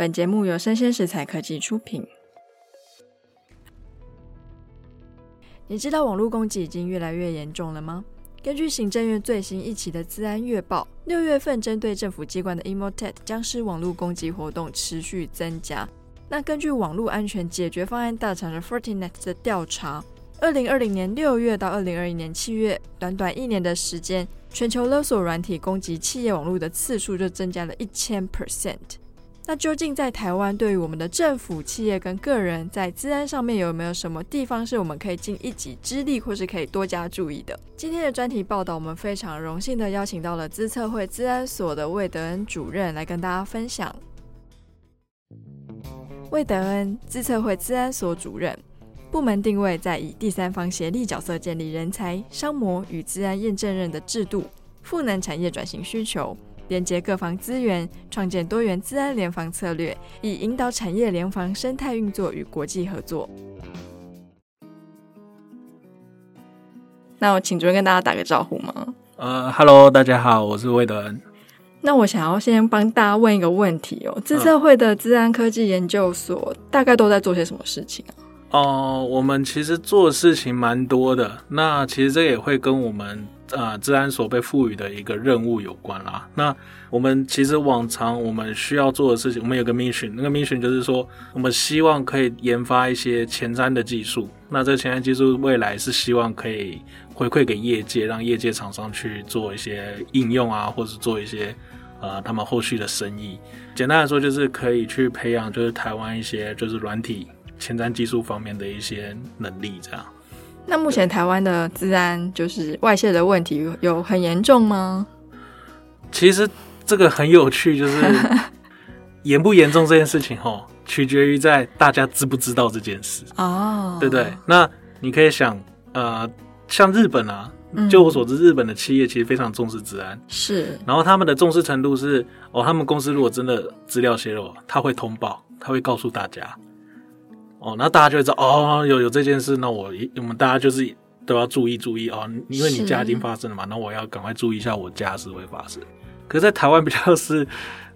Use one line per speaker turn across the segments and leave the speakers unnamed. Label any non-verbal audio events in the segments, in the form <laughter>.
本节目由生鲜食材科技出品。你知道网络攻击已经越来越严重了吗？根据行政院最新一期的治安月报，六月份针对政府机关的 Emotet 僵尸网络攻击活动持续增加。那根据网络安全解决方案大厂的 Fortinet 的调查，二零二零年六月到二零二一年七月，短短一年的时间，全球勒索软体攻击企业网络的次数就增加了一千 percent。那究竟在台湾，对于我们的政府、企业跟个人，在资安上面有没有什么地方是我们可以尽一己之力，或是可以多加注意的？今天的专题报道，我们非常荣幸的邀请到了资策会资安所的魏德恩主任来跟大家分享。魏德恩，资策会资安所主任，部门定位在以第三方协力角色建立人才、商模与资安验证人的制度，赋能产业转型需求。连接各方资源，创建多元资安联防策略，以引导产业联防生态运作与国际合作。那我请主任跟大家打个招呼吗？
呃，Hello，，大家好，我是魏德恩。
那我想要先帮大家问一个问题哦，资策会的资安科技研究所大概都在做些什么事情啊？
哦、呃，我们其实做的事情蛮多的。那其实这也会跟我们。啊，治安所被赋予的一个任务有关啦。那我们其实往常我们需要做的事情，我们有个 mission，那个 mission 就是说，我们希望可以研发一些前瞻的技术。那这前瞻技术未来是希望可以回馈给业界，让业界厂商去做一些应用啊，或者做一些呃他们后续的生意。简单来说，就是可以去培养，就是台湾一些就是软体前瞻技术方面的一些能力，这样。
那目前台湾的治安就是外泄的问题有很严重吗？
其实这个很有趣，就是 <laughs> 严不严重这件事情哦，取决于在大家知不知道这件事哦，对不对？那你可以想，呃，像日本啊，就我所知，日本的企业其实非常重视治安，是。然后他们的重视程度是，哦，他们公司如果真的资料泄露，他会通报，他会告诉大家。哦，那大家就会知道哦，有有这件事，那我我们大家就是都要注意注意哦，因为你家已经发生了嘛，那我要赶快注意一下我家是会发生。可是，在台湾比较是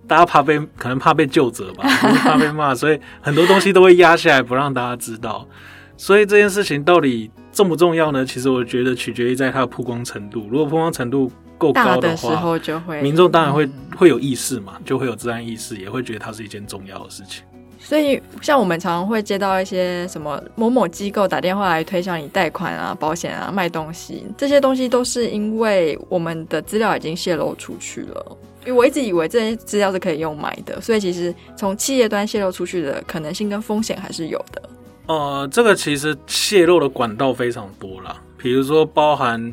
大家怕被可能怕被救责吧，怕被骂，所以很多东西都会压下来不让大家知道。所以这件事情到底重不重要呢？其实我觉得取决于在它的曝光程度。如果曝光程度够高的话，的时候就会民众当然会、嗯、会有意识嘛，就会有治安意识，也会觉得它是一件重要的事情。
所以，像我们常常会接到一些什么某某机构打电话来推销你贷款啊、保险啊、卖东西，这些东西都是因为我们的资料已经泄露出去了。因为我一直以为这些资料是可以用买的，所以其实从企业端泄露出去的可能性跟风险还是有的。
呃，这个其实泄露的管道非常多啦，比如说包含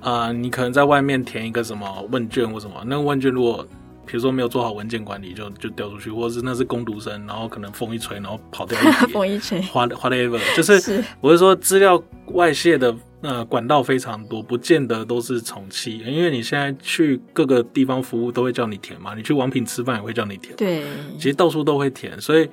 呃，你可能在外面填一个什么问卷或什么，那个问卷如果。比如说没有做好文件管理就，就就掉出去，或者是那是工读生，然后可能风一吹，然后跑掉一 <laughs> 叠。
风一吹
，whatever，<laughs> 就是，是我是说资料外泄的呃管道非常多，不见得都是从企业，因为你现在去各个地方服务都会叫你填嘛，你去王品吃饭也会叫你填，对，其实到处都会填，所以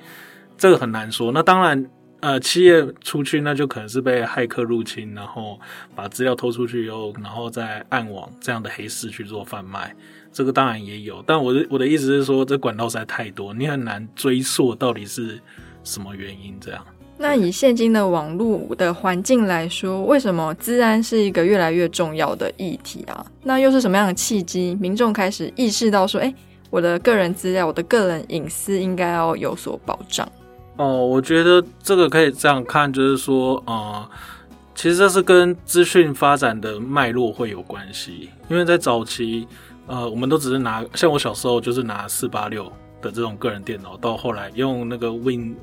这个很难说。那当然，呃，企业出去那就可能是被骇客入侵，然后把资料偷出去以后，然后再暗网这样的黑市去做贩卖。这个当然也有，但我的我的意思是说，这管道实在太多，你很难追溯到底是什么原因这样。
那以现今的网络的环境来说，为什么资安是一个越来越重要的议题啊？那又是什么样的契机，民众开始意识到说，哎，我的个人资料、我的个人隐私应该要有所保障？
哦，我觉得这个可以这样看，就是说，呃，其实这是跟资讯发展的脉络会有关系，因为在早期。呃，我们都只是拿，像我小时候就是拿四八六的这种个人电脑，到后来用那个 Win，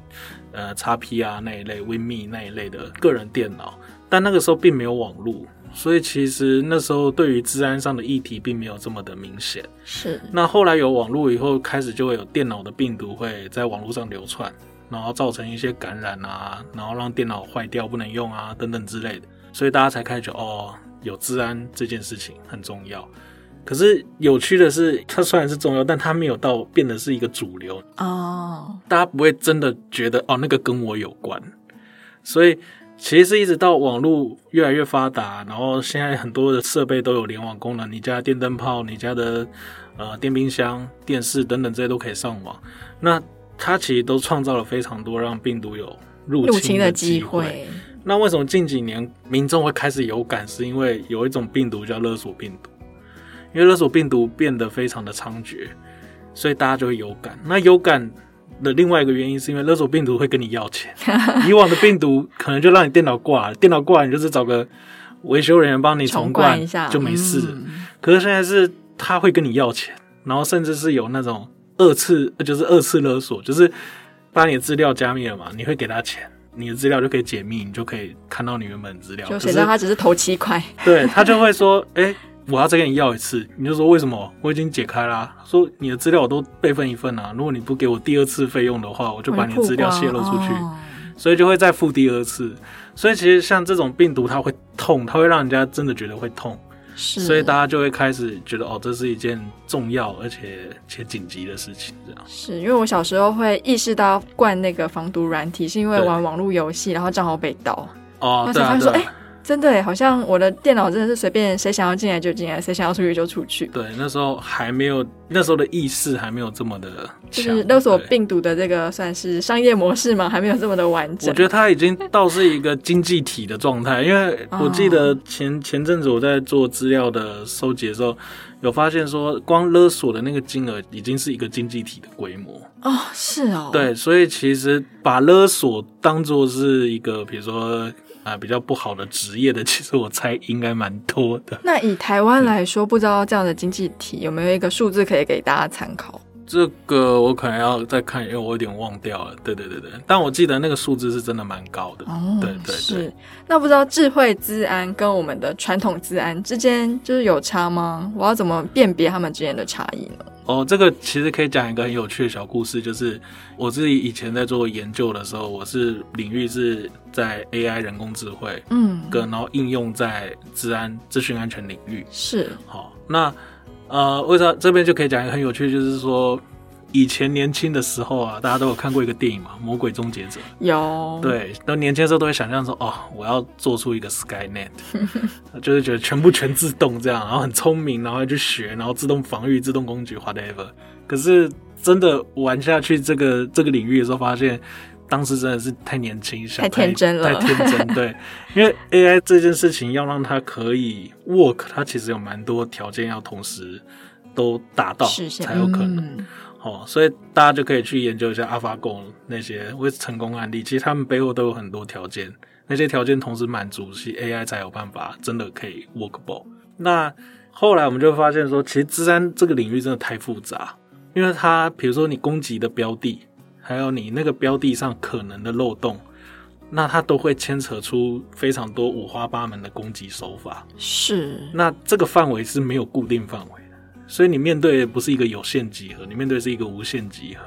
呃，XP 啊那一类，WinMe 那一类的个人电脑，但那个时候并没有网络，所以其实那时候对于治安上的议题并没有这么的明显。是。那后来有网络以后，开始就会有电脑的病毒会在网络上流窜，然后造成一些感染啊，然后让电脑坏掉不能用啊等等之类的，所以大家才开始哦，有治安这件事情很重要。可是有趣的是，它虽然是重要，但它没有到变得是一个主流哦。Oh. 大家不会真的觉得哦，那个跟我有关。所以其实是一直到网络越来越发达，然后现在很多的设备都有联网功能，你家电灯泡、你家的呃电冰箱、电视等等这些都可以上网。那它其实都创造了非常多让病毒有入侵的机会。那为什么近几年民众会开始有感？是因为有一种病毒叫勒索病毒，因为勒索病毒变得非常的猖獗，所以大家就会有感。那有感的另外一个原因是因为勒索病毒会跟你要钱。<laughs> 以往的病毒可能就让你电脑挂了，电脑挂了你就是找个维修人员帮你重灌一下就没事。嗯。可是现在是他会跟你要钱，然后甚至是有那种二次，就是二次勒索，就是把你的资料加密了嘛，你会给他钱。你的资料就可以解密，你就可以看到你原本的资料。
就谁知道他只是投七块？
对，他就会说：“哎、欸，我要再跟你要一次。”你就说：“为什么？我已经解开啦、啊。”说：“你的资料我都备份一份啊，如果你不给我第二次费用的话，我就把你的资料泄露出去。哦”所以就会再付第二次。所以其实像这种病毒，它会痛，它会让人家真的觉得会痛。是，所以大家就会开始觉得哦，这是一件重要而且且紧急的事情，这样。
是因为我小时候会意识到灌那个防毒软体，是因为玩网络游戏，然后账号被盗。
哦，
对啊，对啊。真的，好像我的电脑真的是随便谁想要进来就进来，谁想要出去就出去。
对，那时候还没有，那时候的意识还没有这么的。
就是勒索病毒的这个算是商业模式嘛，还没有这么的完整。
我觉得它已经倒是一个经济体的状态，因为我记得前前阵子我在做资料的收集的时候，有发现说，光勒索的那个金额已经是一个经济体的规模。
哦，是哦。
对，所以其实把勒索当做是一个，比如说。啊，比较不好的职业的，其实我猜应该蛮多的。<laughs>
那以台湾来说，不知道这样的经济体有没有一个数字可以给大家参考？
这个我可能要再看，因为我有点忘掉了。对对对对，但我记得那个数字是真的蛮高的。哦，对对对。
是。那不知道智慧资安跟我们的传统资安之间就是有差吗？我要怎么辨别他们之间的差异呢？
哦，这个其实可以讲一个很有趣的小故事，就是我自己以前在做研究的时候，我是领域是在 AI 人工智慧，嗯，跟然后应用在治安资讯安全领域。
是。
好，那呃，为啥这边就可以讲一个很有趣，就是说。以前年轻的时候啊，大家都有看过一个电影嘛，《魔鬼终结者》。
有。
对，都年轻的时候都会想象说，哦，我要做出一个 Skynet，<laughs> 就是觉得全部全自动这样，然后很聪明，然后去学，然后自动防御、自动攻击，whatever。可是真的玩下去这个这个领域的时候，发现当时真的是太年轻，太，
太天真了，
太天真。对，<laughs> 因为 AI 这件事情要让它可以 work，它其实有蛮多条件要同时都达到才有可能。嗯哦，所以大家就可以去研究一下 AlphaGo 那些为成功案例，其实他们背后都有很多条件，那些条件同时满足，其实 AI 才有办法真的可以 workable。那后来我们就发现说，其实资安这个领域真的太复杂，因为它比如说你攻击的标的，还有你那个标的上可能的漏洞，那它都会牵扯出非常多五花八门的攻击手法。
是，
那这个范围是没有固定范围。所以你面对的不是一个有限集合，你面对的是一个无限集合。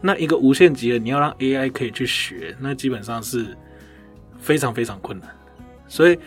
那一个无限集合，你要让 AI 可以去学，那基本上是非常非常困难的。所以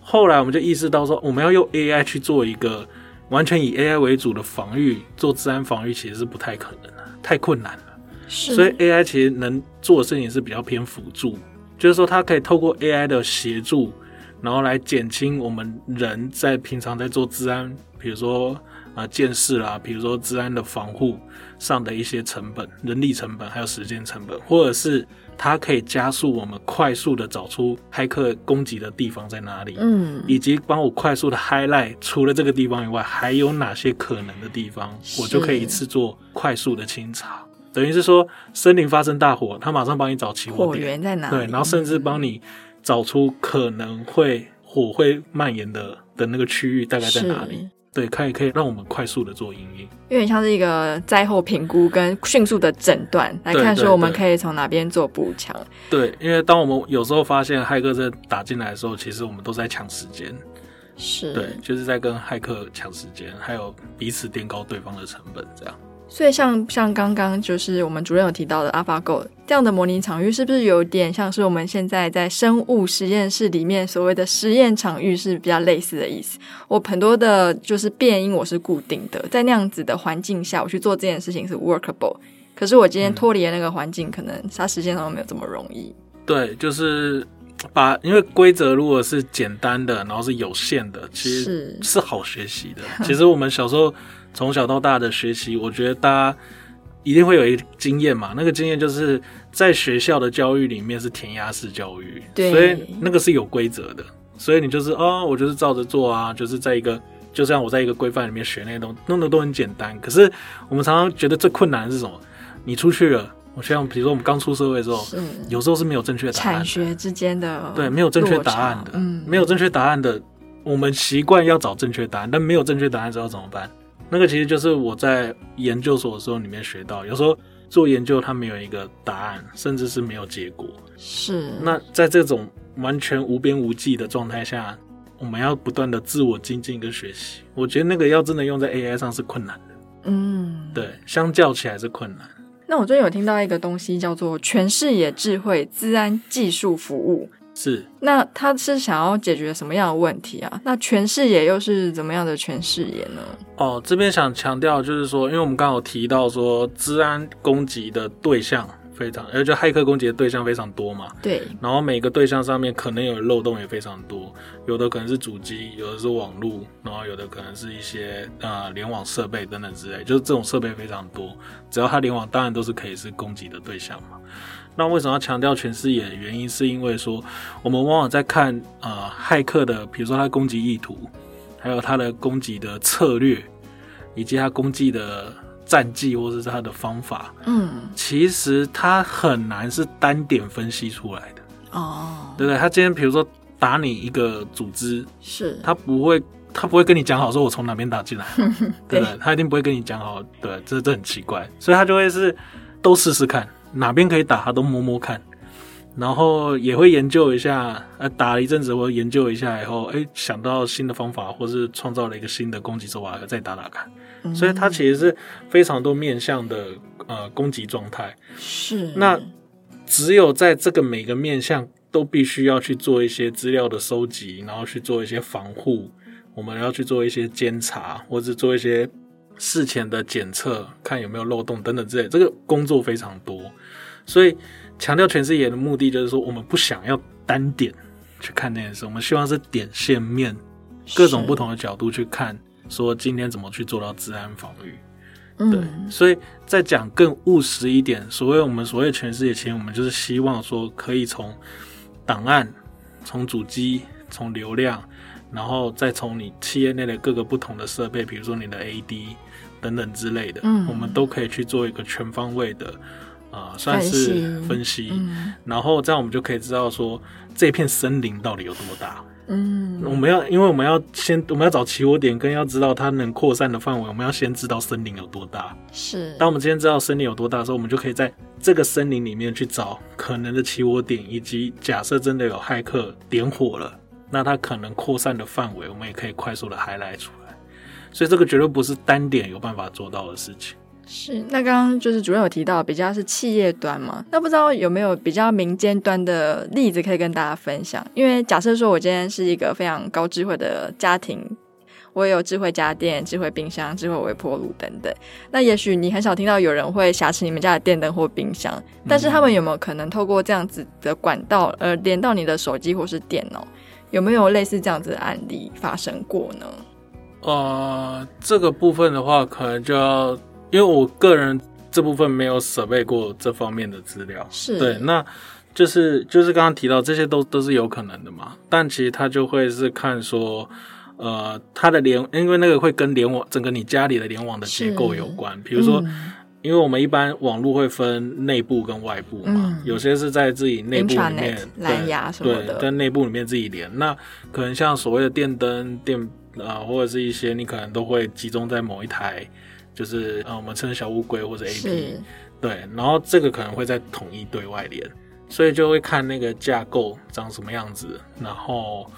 后来我们就意识到说，我们要用 AI 去做一个完全以 AI 为主的防御，做治安防御其实是不太可能的，太困难了。是。所以 AI 其实能做的事情是比较偏辅助，就是说它可以透过 AI 的协助，然后来减轻我们人在平常在做治安，比如说。啊，监视啦，比如说治安的防护上的一些成本、人力成本，还有时间成本，或者是它可以加速我们快速的找出骇客攻击的地方在哪里，嗯，以及帮我快速的 highlight 除了这个地方以外还有哪些可能的地方，我就可以一次做快速的清查。等于是说，森林发生大火，它马上帮你找起火
源在哪里？
对，然后甚至帮你找出可能会火会蔓延的的那个区域大概在哪里。对，可以可以让我们快速的做应用，
有点像是一个灾后评估跟迅速的诊断来看，说我们可以从哪边做补强。
对，因为当我们有时候发现骇客在打进来的时候，其实我们都在抢时间，
是
对，就是在跟骇客抢时间，还有彼此垫高对方的成本，这样。
所以像像刚刚就是我们主任有提到的 AlphaGo 这样的模拟场域，是不是有点像是我们现在在生物实验室里面所谓的实验场域是比较类似的意思？我很多的就是变因我是固定的，在那样子的环境下，我去做这件事情是 workable。可是我今天脱离了那个环境，可能它实现上没有这么容易。
对，就是把因为规则如果是简单的，然后是有限的，其实，是好学习的。其实我们小时候。从小到大的学习，我觉得大家一定会有一个经验嘛，那个经验就是在学校的教育里面是填鸭式教育，
对，
所以那个是有规则的，所以你就是哦，我就是照着做啊，就是在一个，就像我在一个规范里面学那些东西，弄得都很简单。可是我们常常觉得最困难的是什么？你出去了，我像比如说我们刚出社会的时候，有时候是没有正确答案的，产
学之间的
对，没有正确答案的，嗯，没有正确答案的，我们习惯要找正确答案，但没有正确答案之后怎么办？那个其实就是我在研究所的时候里面学到，有时候做研究它没有一个答案，甚至是没有结果。
是。那
在这种完全无边无际的状态下，我们要不断的自我精进跟学习。我觉得那个要真的用在 AI 上是困难的。
嗯，
对，相较起来是困难。
那我最近有听到一个东西叫做全视野智慧资安技术服务。
是，
那他是想要解决什么样的问题啊？那全视野又是怎么样的全视野呢？
哦，这边想强调就是说，因为我们刚刚有提到说，治安攻击的对象非常，而且骇客攻击的对象非常多嘛。
对。
然后每个对象上面可能有漏洞也非常多，有的可能是主机，有的是网络，然后有的可能是一些呃联网设备等等之类，就是这种设备非常多，只要它联网，当然都是可以是攻击的对象嘛。那为什么要强调全视野原因，是因为说我们往往在看呃骇客的，比如说他攻击意图，还有他的攻击的策略，以及他攻击的战绩或者是他的方法，
嗯，
其实他很难是单点分析出来的
哦，
对不对？他今天比如说打你一个组织，
是
他不会他不会跟你讲好说我从哪边打进来，<laughs> 对不？
对
他一定不会跟你讲好，对，这这很奇怪，所以他就会是都试试看。哪边可以打，他都摸摸看，然后也会研究一下。呃，打了一阵子，或研究一下以后，哎，想到新的方法，或是创造了一个新的攻击手法，再打打看。
嗯。
所以它其实是非常多面向的呃攻击状态。
是。
那只有在这个每个面向都必须要去做一些资料的收集，然后去做一些防护，我们要去做一些监察，或者做一些事前的检测，看有没有漏洞等等之类。这个工作非常多。所以，强调全视野的目的就是说，我们不想要单点去看那件事，我们希望是点线面，各种不同的角度去看，说今天怎么去做到治安防御。对，
嗯、
所以再讲更务实一点，所谓我们所谓全视野，其实我们就是希望说，可以从档案、从主机、从流量，然后再从你企业内的各个不同的设备，比如说你的 AD 等等之类的，
嗯，
我们都可以去做一个全方位的。啊、呃，算是分析，嗯，然后这样我们就可以知道说这片森林到底有多大。
嗯，
我们要，因为我们要先我们要找起火点，跟要知道它能扩散的范围，我们要先知道森林有多大。
是，
当我们今天知道森林有多大的时候，我们就可以在这个森林里面去找可能的起火点，以及假设真的有骇客点火了，那它可能扩散的范围，我们也可以快速的 highlight 出来。所以这个绝对不是单点有办法做到的事情。
是，那刚刚就是主任有提到比较是企业端嘛，那不知道有没有比较民间端的例子可以跟大家分享？因为假设说我今天是一个非常高智慧的家庭，我也有智慧家电、智慧冰箱、智慧微波炉等等，那也许你很少听到有人会挟持你们家的电灯或冰箱，但是他们有没有可能透过这样子的管道，呃，连到你的手机或是电脑？有没有类似这样子的案例发生过呢？
呃，这个部分的话，可能就要。因为我个人这部分没有准备过这方面的资料，
是。
对，那就是就是刚刚提到这些都都是有可能的嘛，但其实他就会是看说，呃，它的联，因为那个会跟联网整个你家里的联网的结构有关，比如说、嗯，因为我们一般网络会分内部跟外部嘛，嗯、有些是在自己内部里面
蓝牙什么的，
对，跟内部里面自己连，那可能像所谓的电灯、电啊、呃，或者是一些你可能都会集中在某一台。就是呃，我们称小乌龟或者 AP，对，然后这个可能会在统一对外连，所以就会看那个架构长什么样子，然后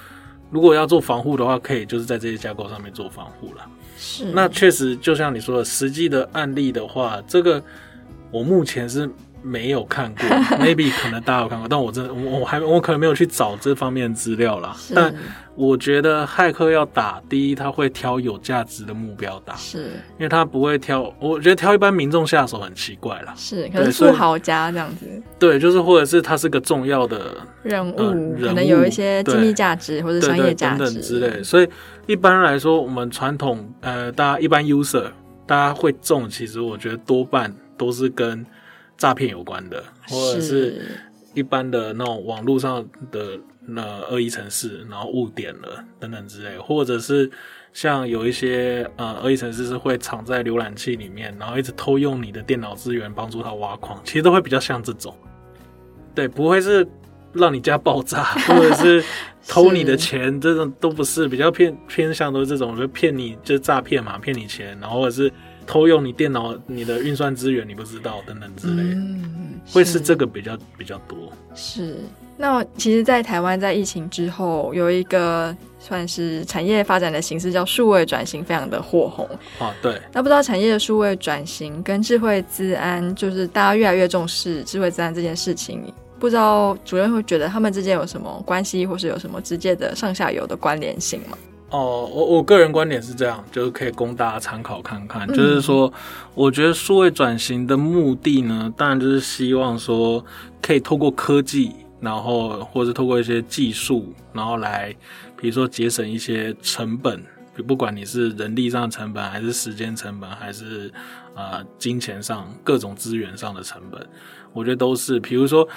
如果要做防护的话，可以就是在这些架构上面做防护了。
是，
那确实就像你说的，实际的案例的话，这个我目前是。没有看过，<laughs> maybe 可能大家有看过，但我真的我我还我可能没有去找这方面的资料啦。但我觉得骇客要打，第一他会挑有价值的目标打，
是
因为他不会挑，我觉得挑一般民众下手很奇怪啦。
是，可能富豪家这样子。
对，就是或者是他是个重要的
任务，呃、人物可能有一些经济价值或者商业价值
等等之类。所以一般来说，我们传统呃，大家一般 user 大家会中，其实我觉得多半。都是跟诈骗有关的，或者是一般的那种网络上的那恶意城市，然后误点了等等之类，或者是像有一些呃恶意城市是会藏在浏览器里面，然后一直偷用你的电脑资源帮助他挖矿，其实都会比较像这种，对，不会是让你家爆炸，或者是偷你的钱，这种都不是，比较偏偏向都是这种，就骗你就诈骗嘛，骗你钱，然后或者是。偷用你电脑、你的运算资源，你不知道等等之类的，嗯、会是这个比较比较多。
是，那其实，在台湾在疫情之后，有一个算是产业发展的形式叫数位转型，非常的火红。
啊，对。
那不知道产业的数位转型跟智慧资安，就是大家越来越重视智慧资安这件事情，不知道主任会觉得他们之间有什么关系，或是有什么直接的上下游的关联性吗？
哦，我我个人观点是这样，就是可以供大家参考看看。嗯、就是说，我觉得数位转型的目的呢，当然就是希望说，可以透过科技，然后或者透过一些技术，然后来，比如说节省一些成本，不管你是人力上的成本，还是时间成本，还是啊、呃、金钱上各种资源上的成本，我觉得都是。比如说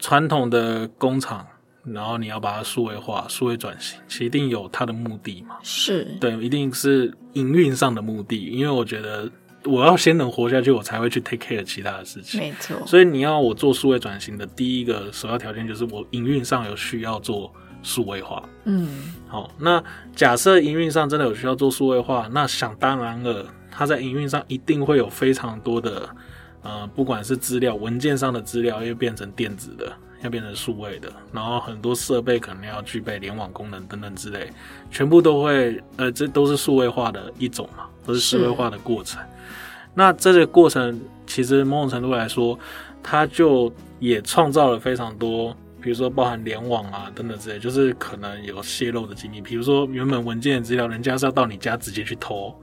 传统的工厂。然后你要把它数位化、数位转型，其实一定有它的目的嘛？
是
对，一定是营运上的目的。因为我觉得我要先能活下去，我才会去 take care 其他的事情。
没错。
所以你要我做数位转型的第一个首要条件，就是我营运上有需要做数位化。
嗯。
好，那假设营运上真的有需要做数位化，那想当然了，它在营运上一定会有非常多的呃，不管是资料、文件上的资料，又变成电子的。要变成数位的，然后很多设备可能要具备联网功能等等之类，全部都会，呃，这都是数位化的一种嘛，都是数位化的过程。那这个过程其实某种程度来说，它就也创造了非常多，比如说包含联网啊等等之类，就是可能有泄露的经历。比如说原本文件资料，人家是要到你家直接去偷。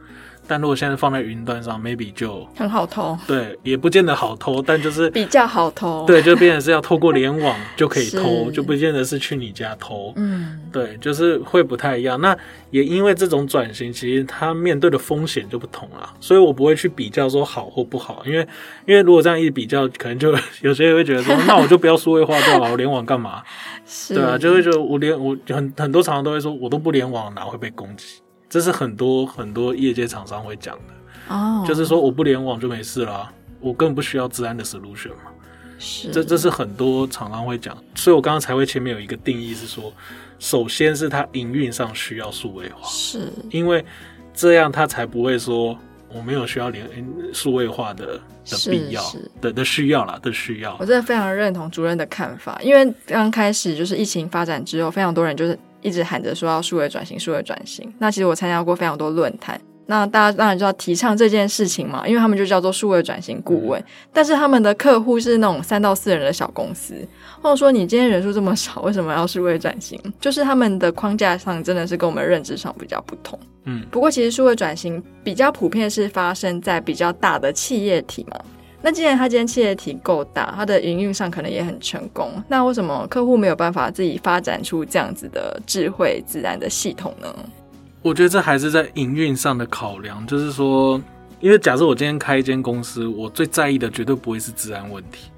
但如果现在放在云端上，maybe 就
很好偷。
对，也不见得好偷，但就是
比较好偷。
对，就变成是要透过联网就可以偷，就不见得是去你家偷。
嗯，
对，就是会不太一样。那也因为这种转型，其实它面对的风险就不同了。所以我不会去比较说好或不好，因为因为如果这样一比较，可能就有些人会觉得说，那我就不要数位化就好，我联网干嘛？<laughs>
是，
对啊，就会觉得我连我很很多常常都会说，我都不联网，哪会被攻击？这是很多很多业界厂商会讲的
哦，oh.
就是说我不联网就没事了，我根本不需要治安的 solution 嘛。
是，
这这是很多厂商会讲，所以我刚刚才会前面有一个定义是说，首先是它营运上需要数位化，
是因
为这样它才不会说我没有需要连数位化的的必要的的需要啦的需要。
我真的非常认同主任的看法，因为刚开始就是疫情发展之后，非常多人就是。一直喊着说要数位转型，数位转型。那其实我参加过非常多论坛，那大家当然就要提倡这件事情嘛，因为他们就叫做数位转型顾问。但是他们的客户是那种三到四人的小公司，或者说你今天人数这么少，为什么要数位转型？就是他们的框架上真的是跟我们认知上比较不同。
嗯，
不过其实数位转型比较普遍是发生在比较大的企业体嘛。那既然他今天企业体够大，他的营运上可能也很成功，那为什么客户没有办法自己发展出这样子的智慧自然的系统呢？
我觉得这还是在营运上的考量，就是说，因为假设我今天开一间公司，我最在意的绝对不会是治安问题，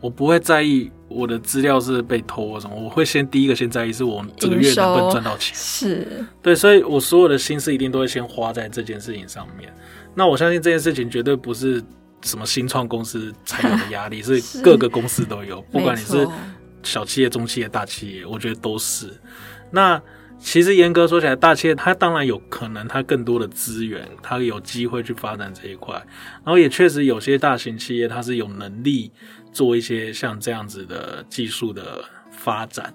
我不会在意我的资料是被偷或什么，我会先第一个先在意是我这个月能不能赚到钱，
是对，
所以我所有的心思一定都会先花在这件事情上面。那我相信这件事情绝对不是。什么新创公司才有的压力，<laughs> 是各个公司都有，不管你是小企业、中企业、大企业，我觉得都是。那其实严格说起来，大企业它当然有可能它更多的资源，它有机会去发展这一块。然后也确实有些大型企业它是有能力做一些像这样子的技术的发展。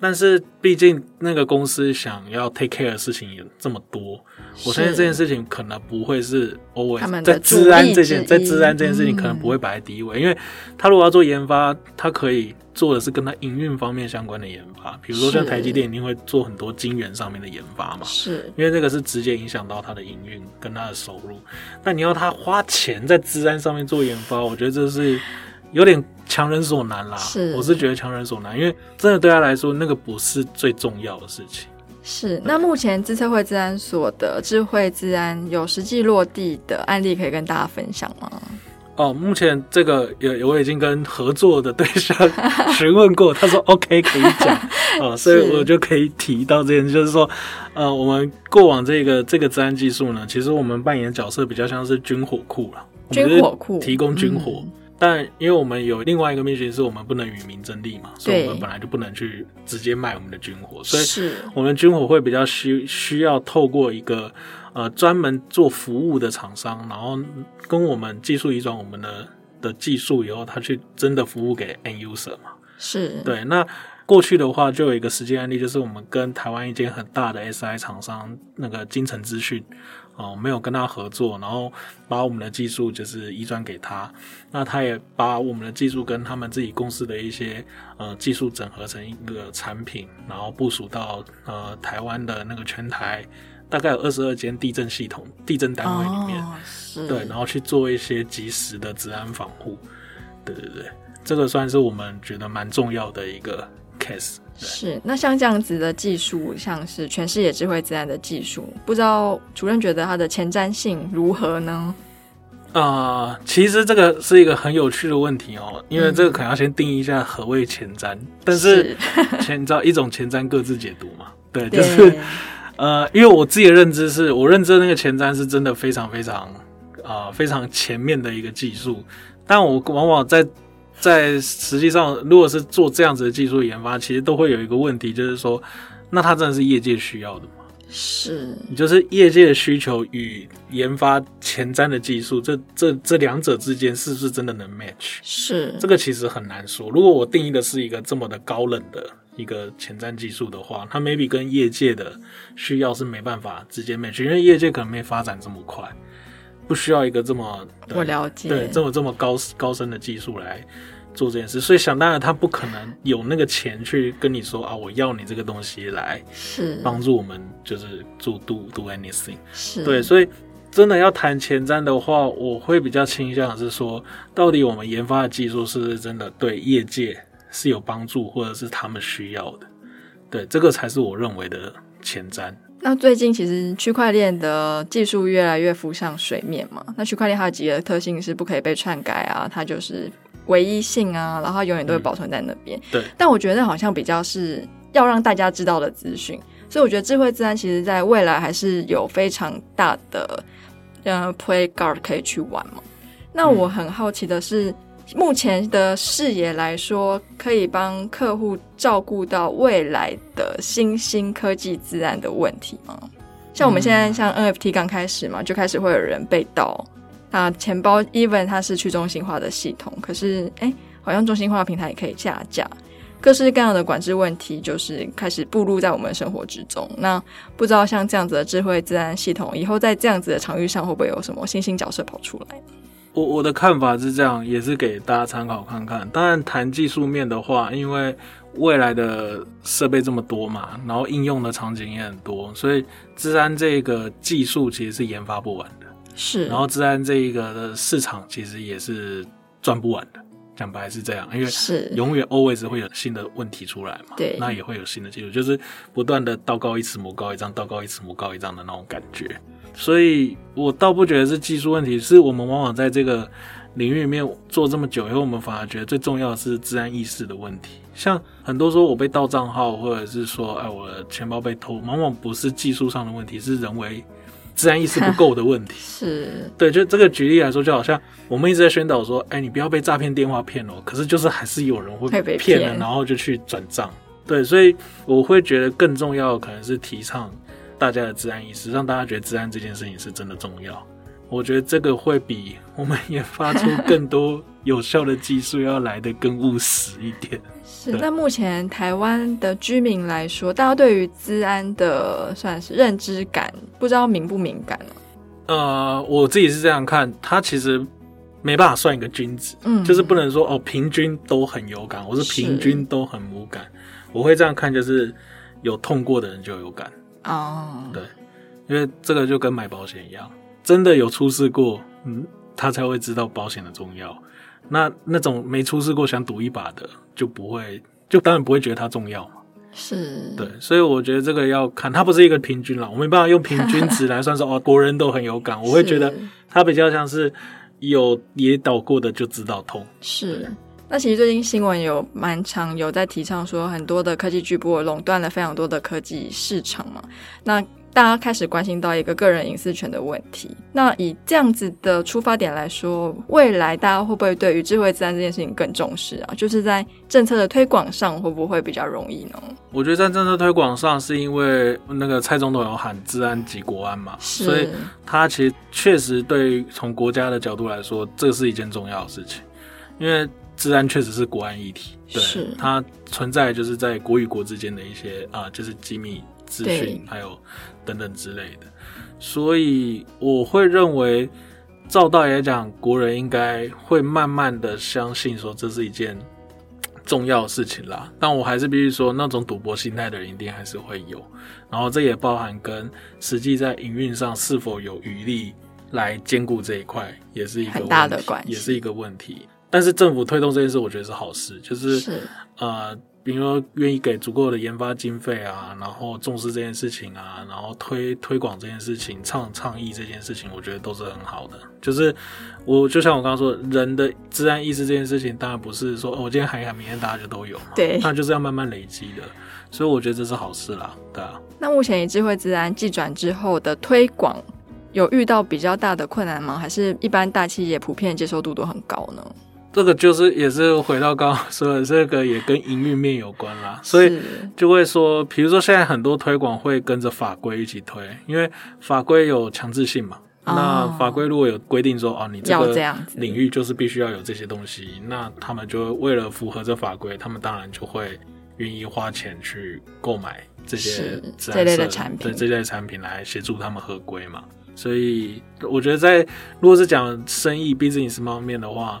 但是毕竟那个公司想要 take care 的事情也这么多，我相信这件事情可能不会是 always 在治安这件在治安这件事情可能不会摆在第一位，嗯、因为他如果要做研发，他可以做的是跟他营运方面相关的研发，比如说像台积电一定会做很多晶圆上面的研发嘛，
是
因为这个是直接影响到他的营运跟他的收入。那你要他花钱在治安上面做研发，我觉得这是。有点强人所难啦，
是，
我是觉得强人所难，因为真的对他来说，那个不是最重要的事情。
是，那目前资策会治安所的智慧治安有实际落地的案例可以跟大家分享吗？
哦，目前这个有我已经跟合作的对象询问过，他说 OK 可以讲。<laughs> 哦，所以我就可以提到这件事，就是说，呃，我们过往这个这个治安技术呢，其实我们扮演的角色比较像是军火库了，
军火库。
提供军火，嗯、但因为我们有另外一个命题是我们不能与民争利嘛，所以我们本来就不能去直接卖我们的军火，所以我们军火会比较需需要透过一个。呃，专门做服务的厂商，然后跟我们技术移转我们的的技术以后，他去真的服务给 end user 嘛？
是
对。那过去的话，就有一个实际案例，就是我们跟台湾一间很大的 SI 厂商，那个金城资讯，哦、呃，没有跟他合作，然后把我们的技术就是移转给他，那他也把我们的技术跟他们自己公司的一些呃技术整合成一个产品，然后部署到呃台湾的那个全台。大概有二十二间地震系统、地震单位里面，哦、对，然后去做一些及时的治安防护，对对对，这个算是我们觉得蛮重要的一个 case。
是，那像这样子的技术，像是全视野智慧自然的技术，不知道主任觉得它的前瞻性如何呢？
啊、呃，其实这个是一个很有趣的问题哦，因为这个可能要先定义一下何谓前瞻，嗯、但是前你知道一种前瞻各自解读嘛？<laughs> 对，就是。呃，因为我自己的认知是，我认知的那个前瞻是真的非常非常啊、呃、非常前面的一个技术，但我往往在在实际上，如果是做这样子的技术研发，其实都会有一个问题，就是说，那它真的是业界需要的吗？
是，
就是业界的需求与研发前瞻的技术，这这这两者之间是不是真的能 match？
是，
这个其实很难说。如果我定义的是一个这么的高冷的。一个前瞻技术的话，它 maybe 跟业界的需要是没办法直接 match，因为业界可能没发展这么快，不需要一个这么
我了解
对这么这么高高深的技术来做这件事，所以想当然他不可能有那个钱去跟你说啊，我要你这个东西来是帮助我们就是做 do do anything
是
对，所以真的要谈前瞻的话，我会比较倾向是说，到底我们研发的技术是不是真的对业界。是有帮助，或者是他们需要的，对，这个才是我认为的前瞻。
那最近其实区块链的技术越来越浮上水面嘛。那区块链它有几个特性是不可以被篡改啊，它就是唯一性啊，然后它永远都会保存在那边。
嗯、对。
但我觉得好像比较是要让大家知道的资讯，所以我觉得智慧资安其实在未来还是有非常大的呃 play guard 可以去玩嘛。那我很好奇的是。嗯目前的视野来说，可以帮客户照顾到未来的新兴科技自然的问题吗？像我们现在像 NFT 刚开始嘛，就开始会有人被盗，那钱包 even 它是去中心化的系统，可是哎、欸，好像中心化平台也可以下架，各式各样的管制问题就是开始步入在我们生活之中。那不知道像这样子的智慧自然系统，以后在这样子的场域上，会不会有什么新兴角色跑出来？
我我的看法是这样，也是给大家参考看看。当然，谈技术面的话，因为未来的设备这么多嘛，然后应用的场景也很多，所以治安这个技术其实是研发不完的。
是，
然后治安这一个的市场其实也是赚不完的。讲白是这样，因为是永远 always 会有新的问题出来嘛。
对，
那也会有新的技术，就是不断的道高一尺，魔高一丈，道高一尺，魔高一丈的那种感觉。所以我倒不觉得是技术问题，是我们往往在这个领域里面做这么久以后，我们反而觉得最重要的是治安意识的问题。像很多说我被盗账号，或者是说哎我的钱包被偷，往往不是技术上的问题，是人为资安意识不够的问题。<laughs>
是
对，就这个举例来说，就好像我们一直在宣导说，哎你不要被诈骗电话骗哦，可是就是还是有人会被骗了，然后就去转账。对，所以我会觉得更重要的可能是提倡。大家的治安意识，让大家觉得治安这件事情是真的重要。我觉得这个会比我们研发出更多有效的技术要来的更务实一点。
是。那目前台湾的居民来说，大家对于资安的算是认知感，不知道敏不敏感呢？
呃，我自己是这样看，他其实没办法算一个君子，嗯，就是不能说哦，平均都很有感，我是平均都很无感。我会这样看，就是有痛过的人就有感。
哦，oh.
对，因为这个就跟买保险一样，真的有出事过，嗯，他才会知道保险的重要。那那种没出事过想赌一把的，就不会，就当然不会觉得它重要嘛。
是，
对，所以我觉得这个要看，它不是一个平均啦，我没办法用平均 <laughs> 值来算说哦，国人都很有感。我会觉得它比较像是有也倒过的就知道痛。
是。那其实最近新闻有蛮常有在提倡说，很多的科技巨擘垄断了非常多的科技市场嘛。那大家开始关心到一个个人隐私权的问题。那以这样子的出发点来说，未来大家会不会对于智慧资安这件事情更重视啊？就是在政策的推广上会不会比较容易呢？
我觉得在政策推广上，是因为那个蔡总统有喊治安及国安嘛，所以他其实确实对于从国家的角度来说，这是一件重要的事情，因为治安确实是国安议题，对，它存在就是在国与国之间的一些啊、呃，就是机密资讯还有。等等之类的，所以我会认为，照道理来讲，国人应该会慢慢的相信说这是一件重要的事情啦。但我还是必须说，那种赌博心态的人一定还是会有。然后这也包含跟实际在营运上是否有余力来兼顾这一块，也是一个很大的关系，也是一个问题。但是政府推动这件事，我觉得是好事，就是，是呃。比如说，愿意给足够的研发经费啊，然后重视这件事情啊，然后推推广这件事情，倡倡议这件事情，我觉得都是很好的。就是我就像我刚刚说，人的资安意识这件事情，当然不是说我今天喊一喊，明天大家就都有嘛。对，那就是要慢慢累积的。所以我觉得这是好事啦，对啊。
那目前以智慧资安技转之后的推广，有遇到比较大的困难吗？还是一般大企业普遍接受度都很高呢？
这个就是也是回到刚刚说的，这个也跟营运面有关啦，所以就会说，比如说现在很多推广会跟着法规一起推，因为法规有强制性嘛。哦、那法规如果有规定说，哦，你这个领域就是必须要有这些东西，那他们就为了符合这法规，他们当然就会愿意花钱去购买这些这类的产品，对这类产品来协助他们合规嘛。所以我觉得在如果是讲生意 business 方面的话。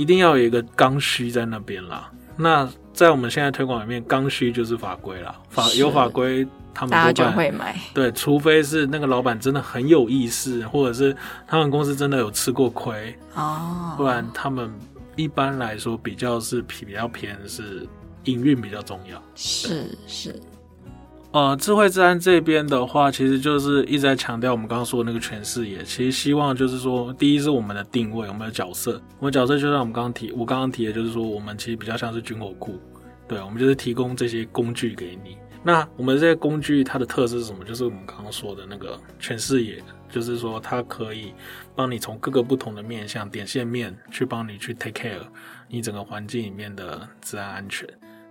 一定要有一个刚需在那边啦。那在我们现在推广里面，刚需就是法规啦。法有法规，他们
大家就会买。
对，除非是那个老板真的很有意思，或者是他们公司真的有吃过亏哦，不然他们一般来说比较是比较偏是营运比较重要。
是是。
呃，智慧资安这边的话，其实就是一直在强调我们刚刚说的那个全视野。其实希望就是说，第一是我们的定位，我们的角色，我们角色就像我们刚刚提，我刚刚提的就是说，我们其实比较像是军火库，对，我们就是提供这些工具给你。那我们这些工具它的特色是什么？就是我们刚刚说的那个全视野，就是说它可以帮你从各个不同的面向、点线面去帮你去 take care 你整个环境里面的治安安全。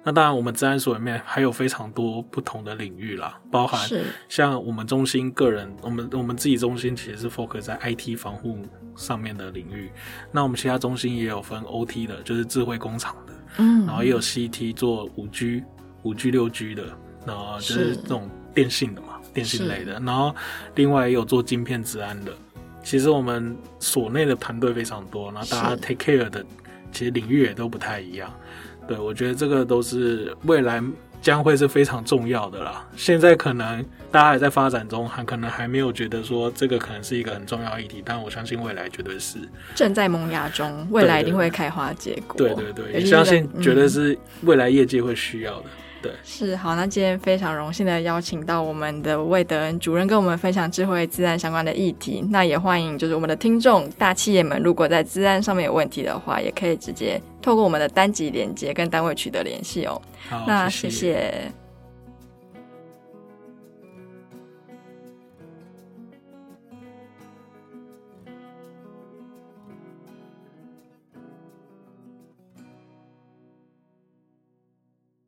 那当然，我们治安所里面还有非常多不同的领域啦，包含像我们中心个人，我们我们自己中心其实是 focus 在 IT 防护上面的领域。那我们其他中心也有分 OT 的，就是智慧工厂的，嗯，然后也有 CT 做五 G、五 G、六 G 的，然后就是这种电信的嘛，电信类的。然后另外也有做晶片治安的。其实我们所内的团队非常多，然后大家 take care 的其实领域也都不太一样。对，我觉得这个都是未来将会是非常重要的啦。现在可能大家还在发展中，还可能还没有觉得说这个可能是一个很重要议题，但我相信未来绝对是
正在萌芽中，未来一定会开花结果。
对对对，也相信绝对是未来业界会需要的。嗯对，
是好。那今天非常荣幸的邀请到我们的魏德恩主任跟我们分享智慧自然相关的议题。那也欢迎就是我们的听众大企业们，如果在自然上面有问题的话，也可以直接透过我们的单集连接跟单位取得联系哦。好，那谢谢。谢谢